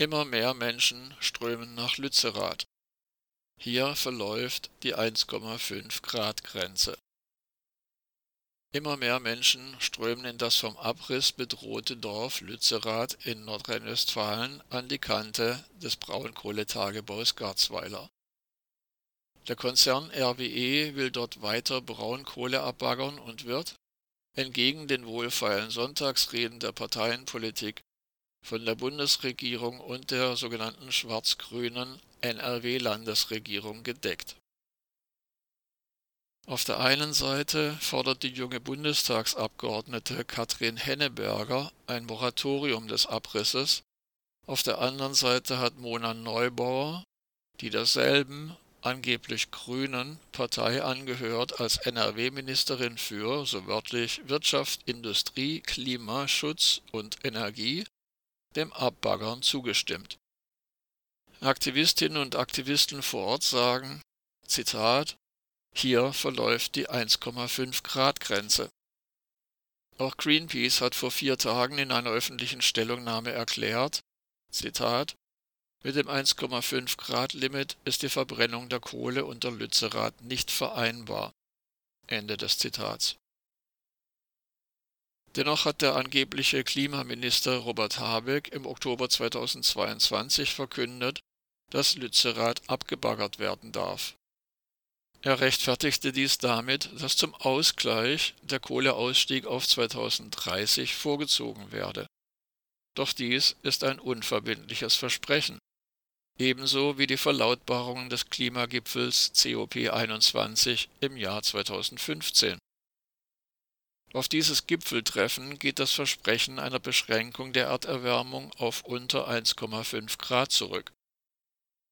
Immer mehr Menschen strömen nach Lützerath. Hier verläuft die 1,5 Grad Grenze. Immer mehr Menschen strömen in das vom Abriss bedrohte Dorf Lützerath in Nordrhein-Westfalen an die Kante des Braunkohletagebaus Garzweiler. Der Konzern RWE will dort weiter Braunkohle abbaggern und wird, entgegen den wohlfeilen Sonntagsreden der Parteienpolitik, von der Bundesregierung und der sogenannten schwarz-grünen NRW-Landesregierung gedeckt. Auf der einen Seite fordert die junge Bundestagsabgeordnete Katrin Henneberger ein Moratorium des Abrisses, auf der anderen Seite hat Mona Neubauer, die derselben angeblich grünen Partei angehört, als NRW-Ministerin für, so wörtlich, Wirtschaft, Industrie, Klimaschutz und Energie dem Abbaggern zugestimmt. Aktivistinnen und Aktivisten vor Ort sagen, Zitat, hier verläuft die 1,5 Grad Grenze. Auch Greenpeace hat vor vier Tagen in einer öffentlichen Stellungnahme erklärt, Zitat, mit dem 1,5 Grad Limit ist die Verbrennung der Kohle unter Lützerath nicht vereinbar. Ende des Zitats. Dennoch hat der angebliche Klimaminister Robert Habeck im Oktober 2022 verkündet, dass Lützerath abgebaggert werden darf. Er rechtfertigte dies damit, dass zum Ausgleich der Kohleausstieg auf 2030 vorgezogen werde. Doch dies ist ein unverbindliches Versprechen ebenso wie die Verlautbarungen des Klimagipfels COP21 im Jahr 2015. Auf dieses Gipfeltreffen geht das Versprechen einer Beschränkung der Erderwärmung auf unter 1,5 Grad zurück.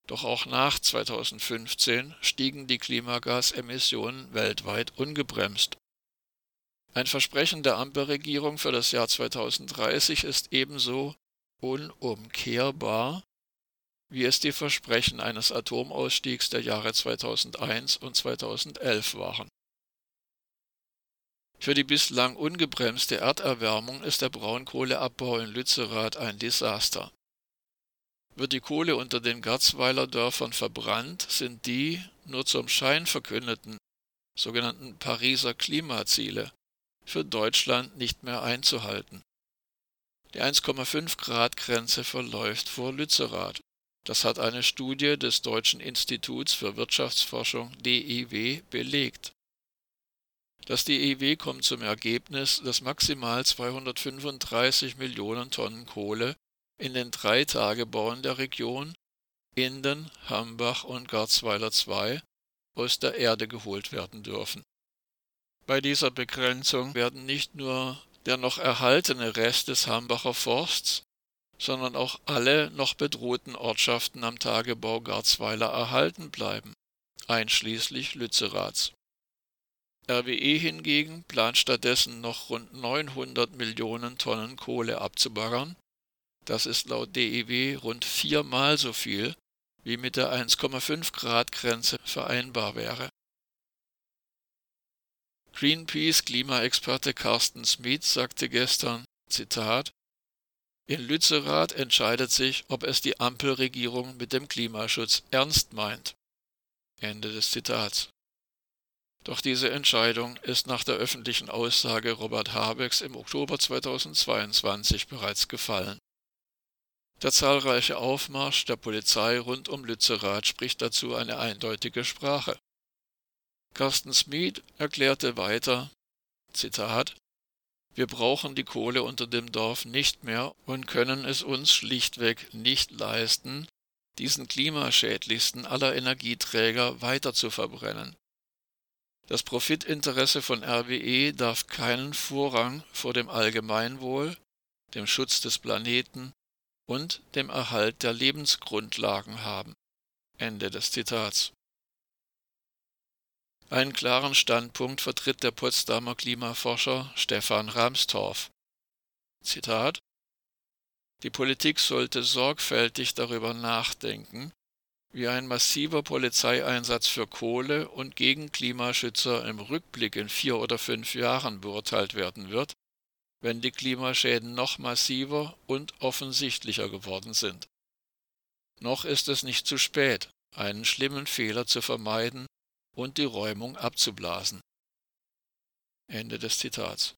Doch auch nach 2015 stiegen die Klimagasemissionen weltweit ungebremst. Ein Versprechen der Ampelregierung für das Jahr 2030 ist ebenso unumkehrbar wie es die Versprechen eines Atomausstiegs der Jahre 2001 und 2011 waren. Für die bislang ungebremste Erderwärmung ist der Braunkohleabbau in Lützerath ein Desaster. Wird die Kohle unter den Garzweiler Dörfern verbrannt, sind die nur zum Schein verkündeten sogenannten Pariser Klimaziele für Deutschland nicht mehr einzuhalten. Die 1,5 Grad Grenze verläuft vor Lützerath. Das hat eine Studie des Deutschen Instituts für Wirtschaftsforschung DIW belegt. Das DIW kommt zum Ergebnis, dass maximal 235 Millionen Tonnen Kohle in den drei Tagebauen der Region Inden, Hambach und Garzweiler II aus der Erde geholt werden dürfen. Bei dieser Begrenzung werden nicht nur der noch erhaltene Rest des Hambacher Forsts, sondern auch alle noch bedrohten Ortschaften am Tagebau Garzweiler erhalten bleiben, einschließlich Lützeraths. RWE hingegen plant stattdessen noch rund 900 Millionen Tonnen Kohle abzubaggern. Das ist laut DEW rund viermal so viel, wie mit der 1,5 Grad Grenze vereinbar wäre. Greenpeace Klimaexperte Carsten Smith sagte gestern, Zitat, in Lützerath entscheidet sich, ob es die Ampelregierung mit dem Klimaschutz ernst meint. Ende des Zitats. Doch diese Entscheidung ist nach der öffentlichen Aussage Robert Habecks im Oktober 2022 bereits gefallen. Der zahlreiche Aufmarsch der Polizei rund um Lützerath spricht dazu eine eindeutige Sprache. Carsten Smith erklärte weiter, Zitat, wir brauchen die Kohle unter dem Dorf nicht mehr und können es uns schlichtweg nicht leisten, diesen klimaschädlichsten aller Energieträger weiter zu verbrennen. Das Profitinteresse von RWE darf keinen Vorrang vor dem Allgemeinwohl, dem Schutz des Planeten und dem Erhalt der Lebensgrundlagen haben. Ende des Zitats. Einen klaren Standpunkt vertritt der Potsdamer Klimaforscher Stefan Ramstorff. Zitat Die Politik sollte sorgfältig darüber nachdenken, wie ein massiver Polizeieinsatz für Kohle und gegen Klimaschützer im Rückblick in vier oder fünf Jahren beurteilt werden wird, wenn die Klimaschäden noch massiver und offensichtlicher geworden sind. noch ist es nicht zu spät, einen schlimmen Fehler zu vermeiden und die Räumung abzublasen. Ende des Zitats.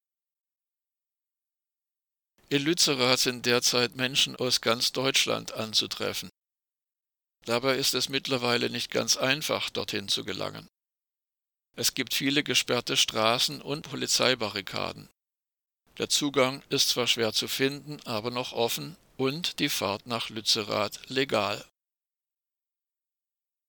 In Lützerath sind derzeit Menschen aus ganz Deutschland anzutreffen. Dabei ist es mittlerweile nicht ganz einfach, dorthin zu gelangen. Es gibt viele gesperrte Straßen und Polizeibarrikaden. Der Zugang ist zwar schwer zu finden, aber noch offen und die Fahrt nach Lützerath legal